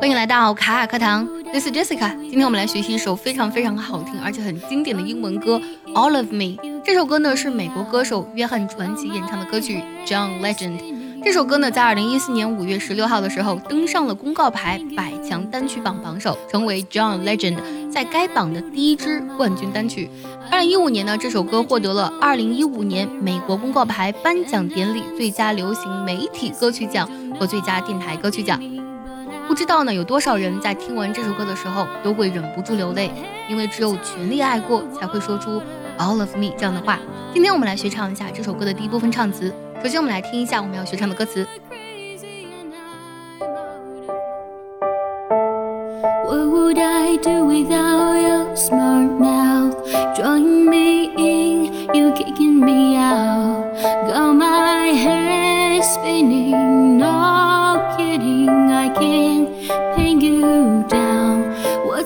欢迎来到卡卡课堂，This is Jessica。今天我们来学习一首非常非常好听而且很经典的英文歌《All of Me》。这首歌呢是美国歌手约翰传奇演唱的歌曲《John Legend》。这首歌呢在2014年5月16号的时候登上了公告牌百强单曲榜榜首，成为 John Legend 在该榜的第一支冠军单曲。2015年呢，这首歌获得了2015年美国公告牌颁奖典礼最佳流行媒体歌曲奖和最佳电台歌曲奖。不知道呢，有多少人在听完这首歌的时候都会忍不住流泪，因为只有全力爱过，才会说出 All of me 这样的话。今天我们来学唱一下这首歌的第一部分唱词。首先，我们来听一下我们要学唱的歌词。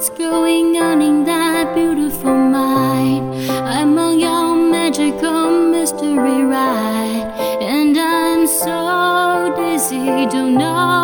What's going on in that beautiful mind? I'm on your magical mystery ride, and I'm so dizzy, don't know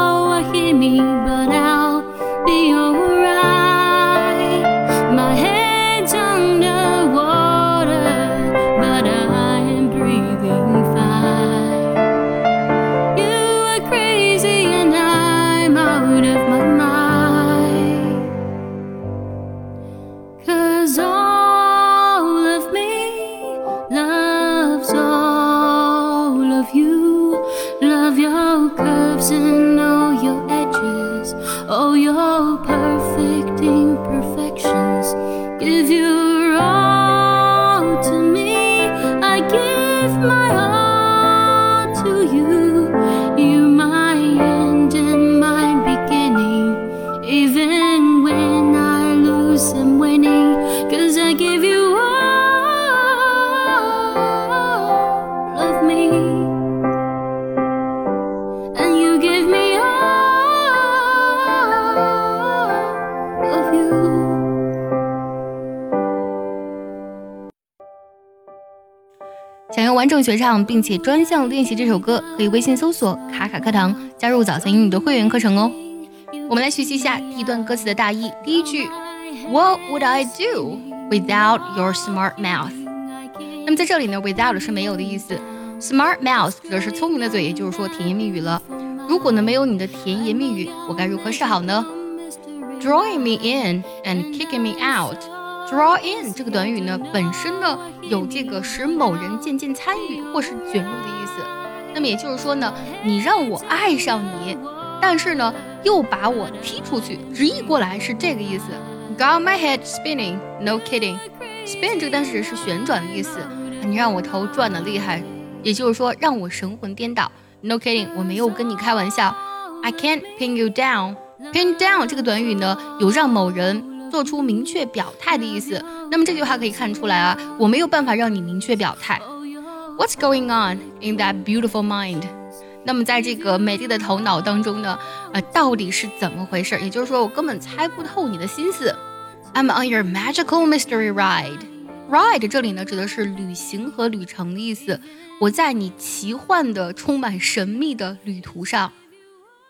完整学唱并且专项练习这首歌，可以微信搜索“卡卡课堂”，加入早餐英语的会员课程哦。我们来学习一下第一段歌词的大意。第一句，What would I do without your smart mouth？那么在这里呢，without 是没有的意思，smart mouth 指的是聪明的嘴，也就是说甜言蜜语了。如果呢没有你的甜言蜜语，我该如何是好呢？Drawing me in and kicking me out。Draw in 这个短语呢，本身呢有这个使某人渐渐参与或是卷入的意思。那么也就是说呢，你让我爱上你，但是呢又把我踢出去，直译过来是这个意思。Got my head spinning, no kidding. Spin 这个单词是旋转的意思，你让我头转的厉害，也就是说让我神魂颠倒。No kidding，我没有跟你开玩笑。I can't pin you down. Pin down 这个短语呢，有让某人做出明确表态的意思。那么这句话可以看出来啊，我没有办法让你明确表态。What's going on in that beautiful mind？那么在这个美丽的头脑当中呢，呃，到底是怎么回事？也就是说，我根本猜不透你的心思。I'm on your magical mystery ride. Ride 这里呢指的是旅行和旅程的意思。我在你奇幻的、充满神秘的旅途上。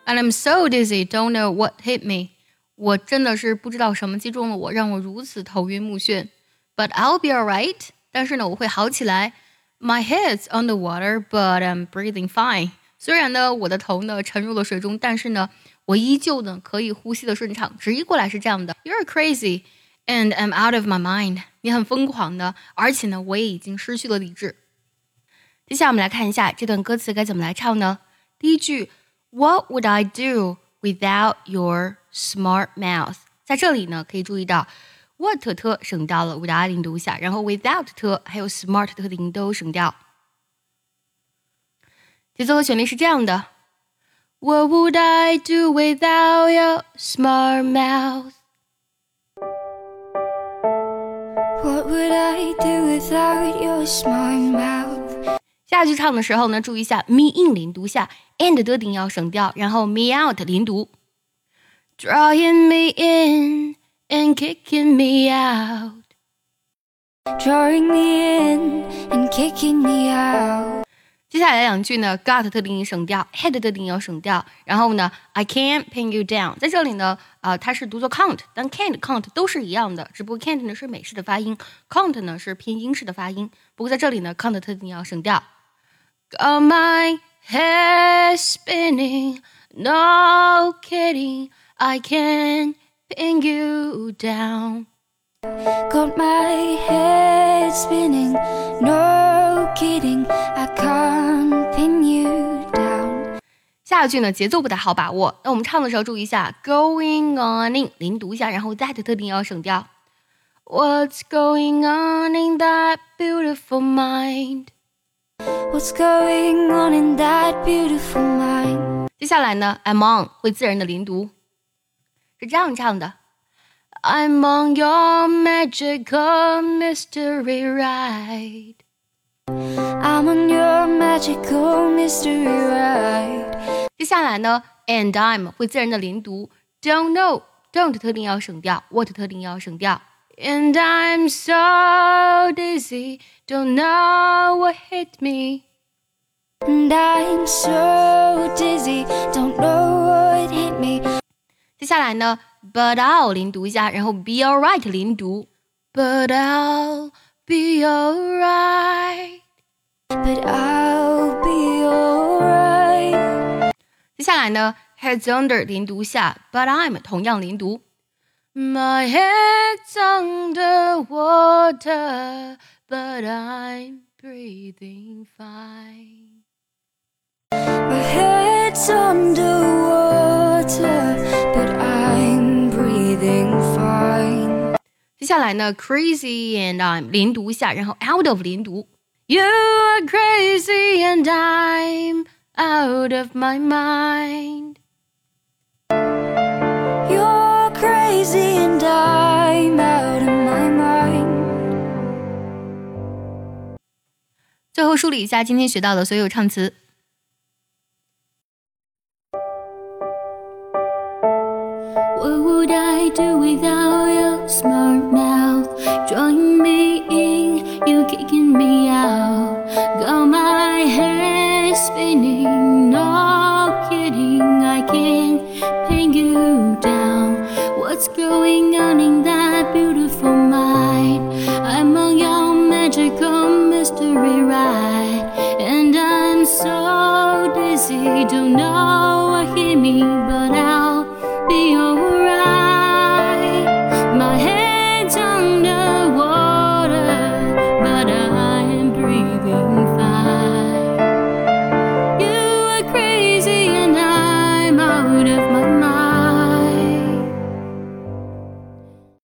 And I'm so dizzy, don't know what hit me. 我真的是不知道什么击中了我，让我如此头晕目眩。But I'll be alright. 但是呢，我会好起来。My head's underwater, but I'm breathing fine. 虽然呢，我的头呢沉入了水中，但是呢，我依旧呢可以呼吸的顺畅。直译过来是这样的：You're crazy, and I'm out of my mind. 你很疯狂的，而且呢，我也已经失去了理智。接下来我们来看一下这段歌词该怎么来唱呢？第一句，What would I do without your smart mouth？在这里呢，可以注意到 what 特省掉了，without 零读下，然后 without 特还有 smart 特的音都省掉。节奏和旋律是这样的：What would I do without your smart mouth？What would I do without your smart mouth? 下句唱的时候呢，注意一下 me in 连读下，and 的顶要省掉，然后 me out 连读。Drawing me in and kicking me out。 Drawing me in and kicking me out. 接下来两句呢，got 特定音省掉，had 特定音要省掉。然后呢，I can't pin you down，在这里呢，呃，它是读作 can't，但 can't can't 都是一样的，只不过 can't 呢是美式的发音，can't 呢是偏英式的发音。不过在这里呢，can't 特定音要省掉。Got my head spinning, no kidding, I can pin you down. Got my head spinning, no kidding, I can't pin you down. 下一句呢，节奏不太好把握，那我们唱的时候注意一下，going on in，连读一下，然后 that 特定要省掉。What's going on in that beautiful mind? What's going on in that beautiful mind? 接下来呢，I'm on 会自然的连读。是这样唱的：I'm on your magical mystery ride。 I'm on your magical mystery ride. 接下来呢，and I'm 会自然的零读，don't know don't 特定要省掉，what 特定要省掉。And I'm so dizzy, don't know what hit me. And I'm so dizzy, don't know what hit me. 下来呢，but I'll 连读一下，然后 be alright 连读，but I'll be alright，but I'll be alright。接下来呢，heads under 连读下，but I'm 同样连读，my head's under water，but I'm breathing fine。My head's underwater, but I'm breathing fine. 接下来呢，crazy and I'm 零读下，然后 out of 零读。You are crazy and I'm out of my mind. You're crazy and I'm out of my mind. 最后梳理一下今天学到的所有唱词。 cuidado.